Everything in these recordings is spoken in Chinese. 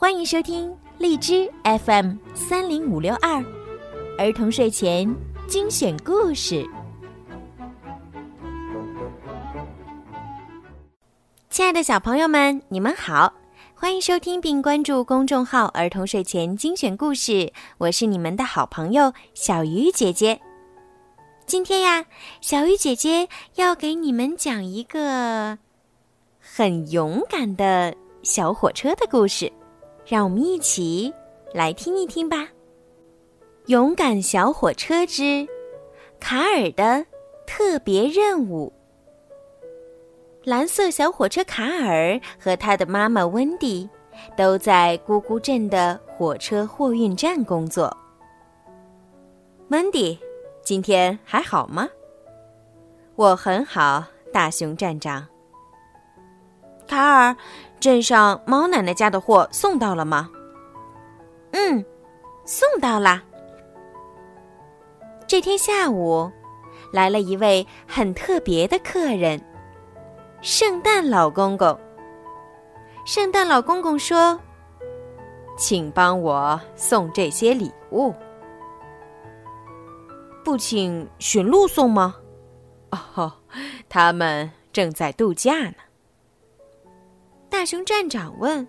欢迎收听荔枝 FM 三零五六二儿童睡前精选故事。亲爱的小朋友们，你们好，欢迎收听并关注公众号“儿童睡前精选故事”，我是你们的好朋友小鱼姐姐。今天呀，小鱼姐姐要给你们讲一个很勇敢的小火车的故事。让我们一起来听一听吧，《勇敢小火车之卡尔的特别任务》。蓝色小火车卡尔和他的妈妈温蒂都在咕咕镇的火车货运站工作。温迪，今天还好吗？我很好，大熊站长。卡尔。镇上猫奶奶家的货送到了吗？嗯，送到啦。这天下午，来了一位很特别的客人——圣诞老公公。圣诞老公公说：“请帮我送这些礼物。”不请驯鹿送吗？哦，他们正在度假呢。大熊站长问：“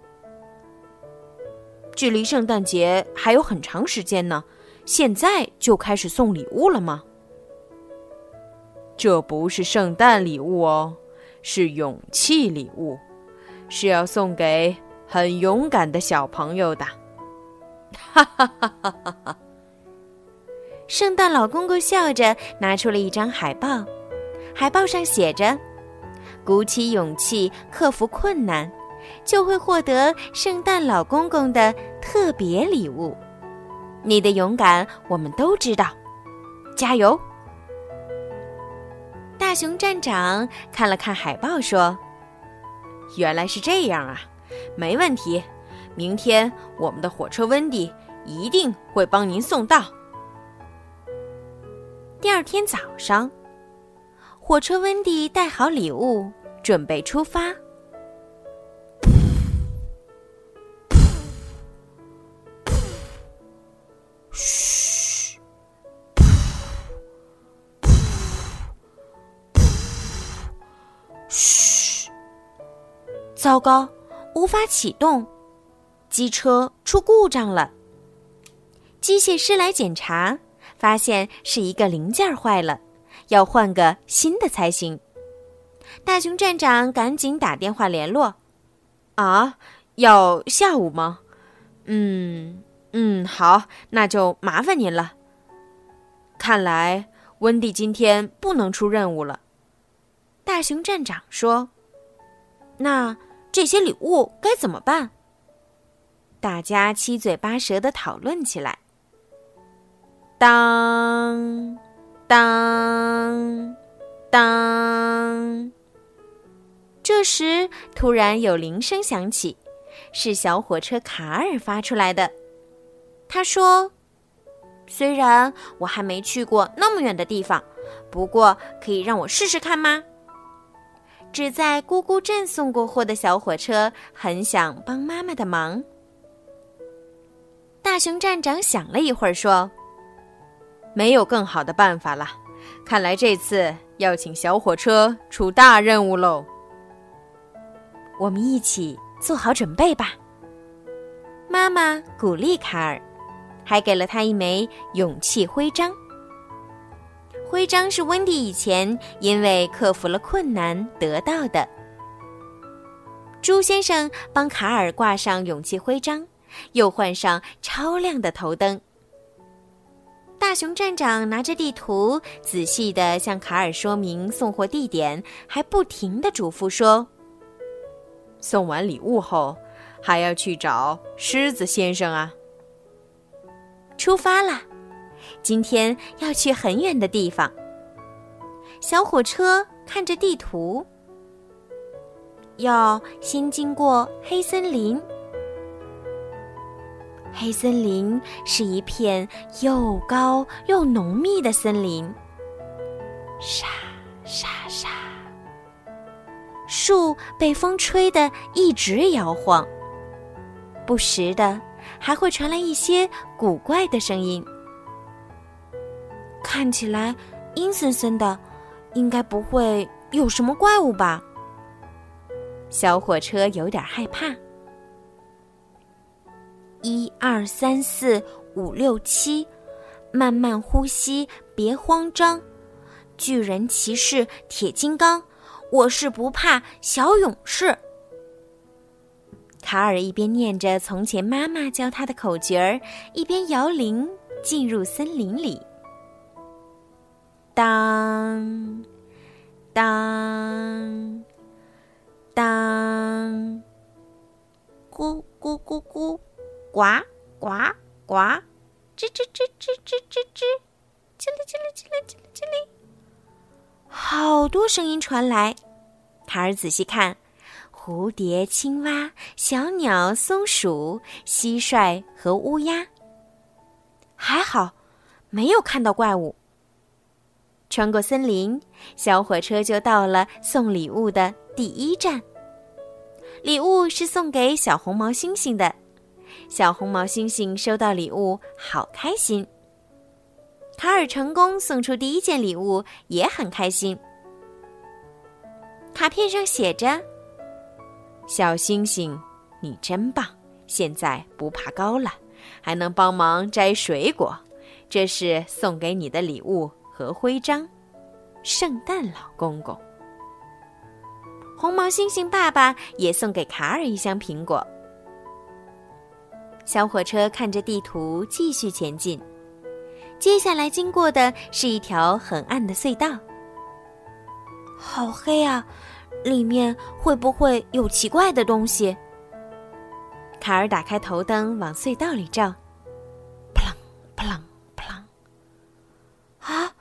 距离圣诞节还有很长时间呢，现在就开始送礼物了吗？”这不是圣诞礼物哦，是勇气礼物，是要送给很勇敢的小朋友的。哈哈哈哈哈哈！圣诞老公公笑着拿出了一张海报，海报上写着：“鼓起勇气，克服困难。”就会获得圣诞老公公的特别礼物。你的勇敢我们都知道，加油！大熊站长看了看海报，说：“原来是这样啊，没问题。明天我们的火车温迪一定会帮您送到。”第二天早上，火车温迪带好礼物，准备出发。糟糕，无法启动，机车出故障了。机械师来检查，发现是一个零件坏了，要换个新的才行。大熊站长赶紧打电话联络。啊，要下午吗？嗯嗯，好，那就麻烦您了。看来温蒂今天不能出任务了。大熊站长说：“那。”这些礼物该怎么办？大家七嘴八舌的讨论起来。当当当，这时突然有铃声响起，是小火车卡尔发出来的。他说：“虽然我还没去过那么远的地方，不过可以让我试试看吗？”只在咕咕镇送过货的小火车很想帮妈妈的忙。大熊站长想了一会儿，说：“没有更好的办法了，看来这次要请小火车出大任务喽。我们一起做好准备吧。”妈妈鼓励卡尔，还给了他一枚勇气徽章。徽章是温蒂以前因为克服了困难得到的。朱先生帮卡尔挂上勇气徽章，又换上超亮的头灯。大熊站长拿着地图，仔细的向卡尔说明送货地点，还不停的嘱咐说：“送完礼物后，还要去找狮子先生啊。”出发了。今天要去很远的地方。小火车看着地图，要先经过黑森林。黑森林是一片又高又浓密的森林，沙沙沙，树被风吹得一直摇晃。不时的还会传来一些古怪的声音，看起来阴森森的，应该不会有什么怪物吧？小火车有点害怕。一二三四五六七，慢慢呼吸，别慌张。巨人骑士铁金刚，我是不怕小勇士。卡尔一边念着从前妈妈教他的口诀儿，一边摇铃进入森林里。当，当，当，咕咕咕咕，呱呱呱，吱吱吱吱吱吱吱，叽里叽里叽里叽里叽里。好多声音传来，卡尔仔细看，蝴蝶、青蛙、小鸟、松鼠、蟋蟀和乌鸦。还好，没有看到怪物。穿过森林，小火车就到了送礼物的第一站。礼物是送给小红毛猩猩的，小红毛猩猩收到礼物，好开心。卡尔成功送出第一件礼物，也很开心。卡片上写着：“小星星，你真棒！现在不怕高了，还能帮忙摘水果。这是送给你的礼物和徽章。圣诞老公公，红毛猩猩爸爸也送给卡尔一箱苹果。”小火车看着地图，继续前进。接下来经过的是一条很暗的隧道，好黑啊！里面会不会有奇怪的东西？卡尔打开头灯往隧道里照，扑棱扑棱扑棱！啊，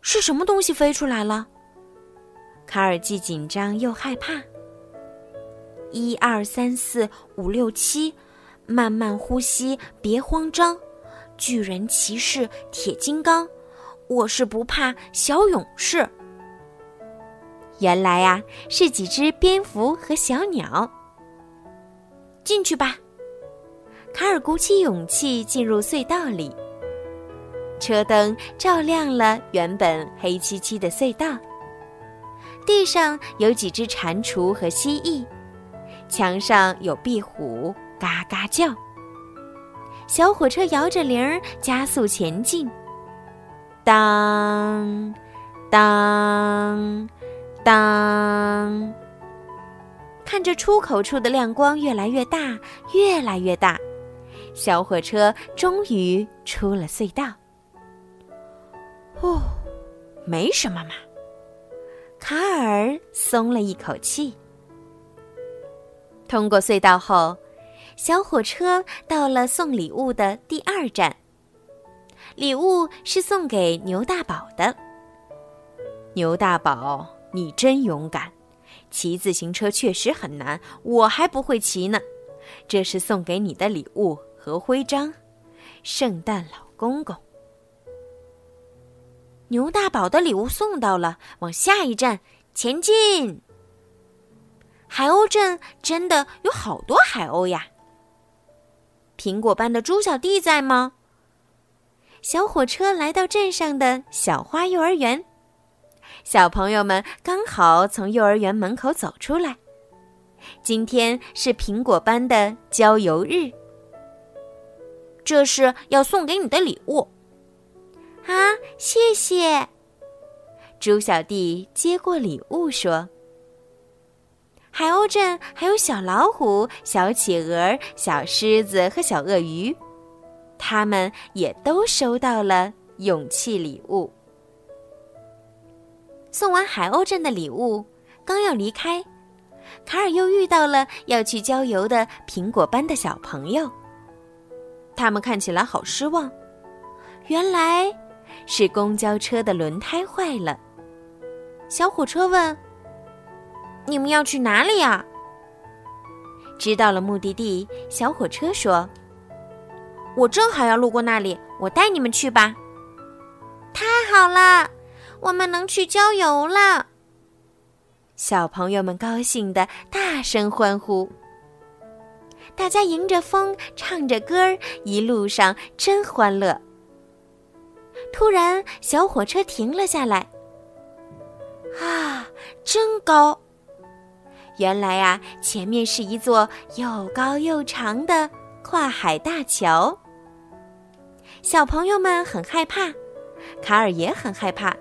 是什么东西飞出来了？卡尔既紧张又害怕。一二三四五六七，慢慢呼吸，别慌张。巨人骑士铁金刚，我是不怕小勇士。原来呀，是几只蝙蝠和小鸟。进去吧，卡尔鼓起勇气进入隧道里。车灯照亮了原本黑漆漆的隧道。地上有几只蟾蜍和蜥蜴，墙上有壁虎嘎嘎叫。小火车摇着铃儿加速前进，当，当，当。看着出口处的亮光越来越大，越来越大，小火车终于出了隧道。哦，没什么嘛。卡尔松了一口气。通过隧道后。小火车到了送礼物的第二站。礼物是送给牛大宝的。牛大宝，你真勇敢！骑自行车确实很难，我还不会骑呢。这是送给你的礼物和徽章，圣诞老公公。牛大宝的礼物送到了，往下一站前进。海鸥镇真的有好多海鸥呀！苹果班的猪小弟在吗？小火车来到镇上的小花幼儿园，小朋友们刚好从幼儿园门口走出来。今天是苹果班的郊游日，这是要送给你的礼物。啊，谢谢！猪小弟接过礼物说。海鸥镇还有小老虎、小企鹅、小狮子和小鳄鱼，他们也都收到了勇气礼物。送完海鸥镇的礼物，刚要离开，卡尔又遇到了要去郊游的苹果班的小朋友，他们看起来好失望。原来是公交车的轮胎坏了。小火车问。你们要去哪里呀？知道了目的地，小火车说：“我正好要路过那里，我带你们去吧。”太好了，我们能去郊游了！小朋友们高兴的大声欢呼。大家迎着风唱着歌儿，一路上真欢乐。突然，小火车停了下来。啊，真高！原来呀，前面是一座又高又长的跨海大桥。小朋友们很害怕，卡尔也很害怕。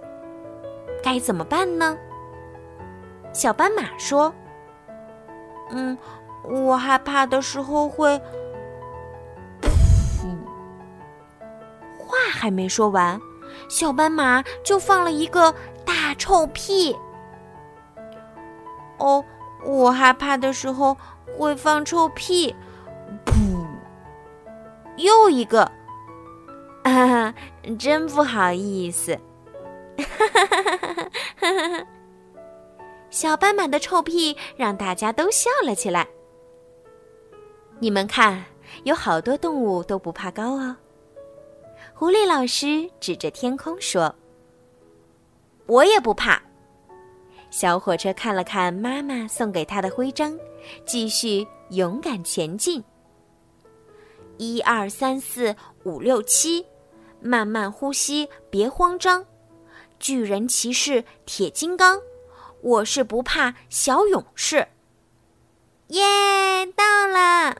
该怎么办呢？小斑马说：“嗯，我害怕的时候会……”话还没说完，小斑马就放了一个大臭屁。哦，我害怕的时候会放臭屁。噗！又一个，哈哈，真不好意思。哈哈哈哈哈哈！小斑马的臭屁让大家都笑了起来。你们看，有好多动物都不怕高哦。狐狸老师指着天空说：“我也不怕。”小火车看了看妈妈送给他的徽章，继续勇敢前进。一二三四五六七，慢慢呼吸，别慌张。巨人骑士铁金刚，我是不怕小勇士。耶，到了！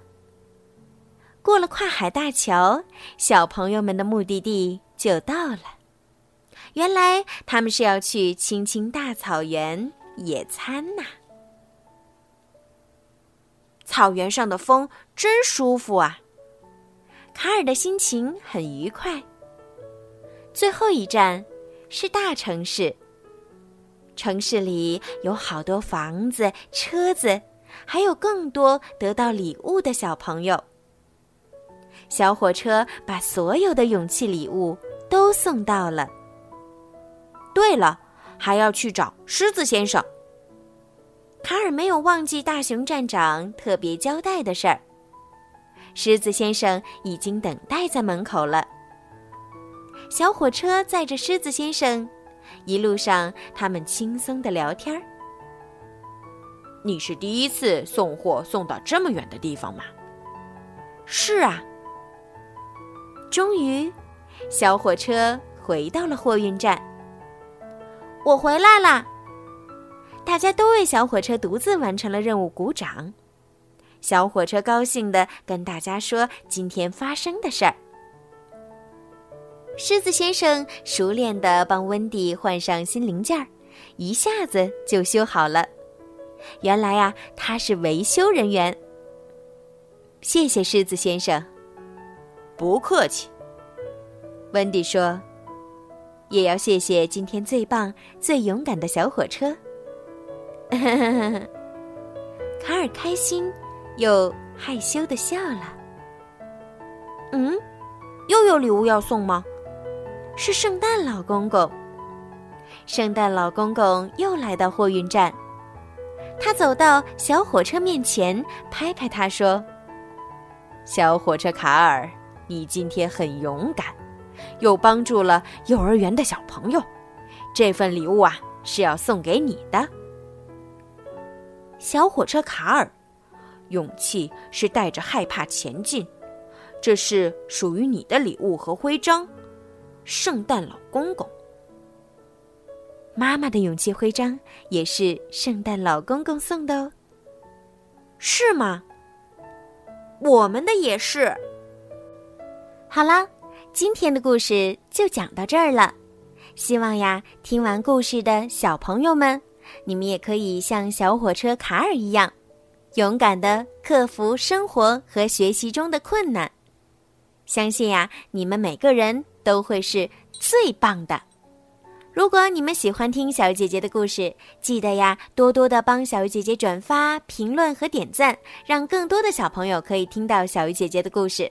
过了跨海大桥，小朋友们的目的地就到了。原来他们是要去青青大草原野餐呐。草原上的风真舒服啊，卡尔的心情很愉快。最后一站。是大城市。城市里有好多房子、车子，还有更多得到礼物的小朋友。小火车把所有的勇气礼物都送到了。对了，还要去找狮子先生。卡尔没有忘记大熊站长特别交代的事儿。狮子先生已经等待在门口了。小火车载着狮子先生，一路上他们轻松的聊天儿。你是第一次送货送到这么远的地方吗？是啊。终于，小火车回到了货运站。我回来啦！大家都为小火车独自完成了任务鼓掌。小火车高兴的跟大家说今天发生的事儿。狮子先生熟练地帮温迪换上新零件儿，一下子就修好了。原来呀，他是维修人员。谢谢狮子先生。不客气。温迪说：“也要谢谢今天最棒、最勇敢的小火车。”卡尔开心又害羞的笑了。嗯，又有礼物要送吗？是圣诞老公公。圣诞老公公又来到货运站，他走到小火车面前，拍拍他说：“小火车卡尔，你今天很勇敢，又帮助了幼儿园的小朋友。这份礼物啊，是要送给你的。”小火车卡尔，勇气是带着害怕前进，这是属于你的礼物和徽章。圣诞老公公，妈妈的勇气徽章也是圣诞老公公送的哦。是吗？我们的也是。好啦，今天的故事就讲到这儿了。希望呀，听完故事的小朋友们，你们也可以像小火车卡尔一样，勇敢的克服生活和学习中的困难。相信呀，你们每个人。都会是最棒的。如果你们喜欢听小鱼姐姐的故事，记得呀，多多的帮小鱼姐姐转发、评论和点赞，让更多的小朋友可以听到小鱼姐姐的故事。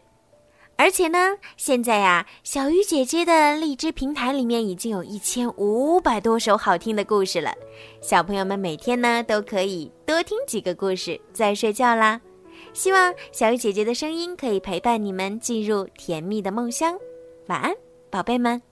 而且呢，现在呀，小鱼姐姐的荔枝平台里面已经有一千五百多首好听的故事了，小朋友们每天呢都可以多听几个故事再睡觉啦。希望小鱼姐姐的声音可以陪伴你们进入甜蜜的梦乡。晚安。宝贝们。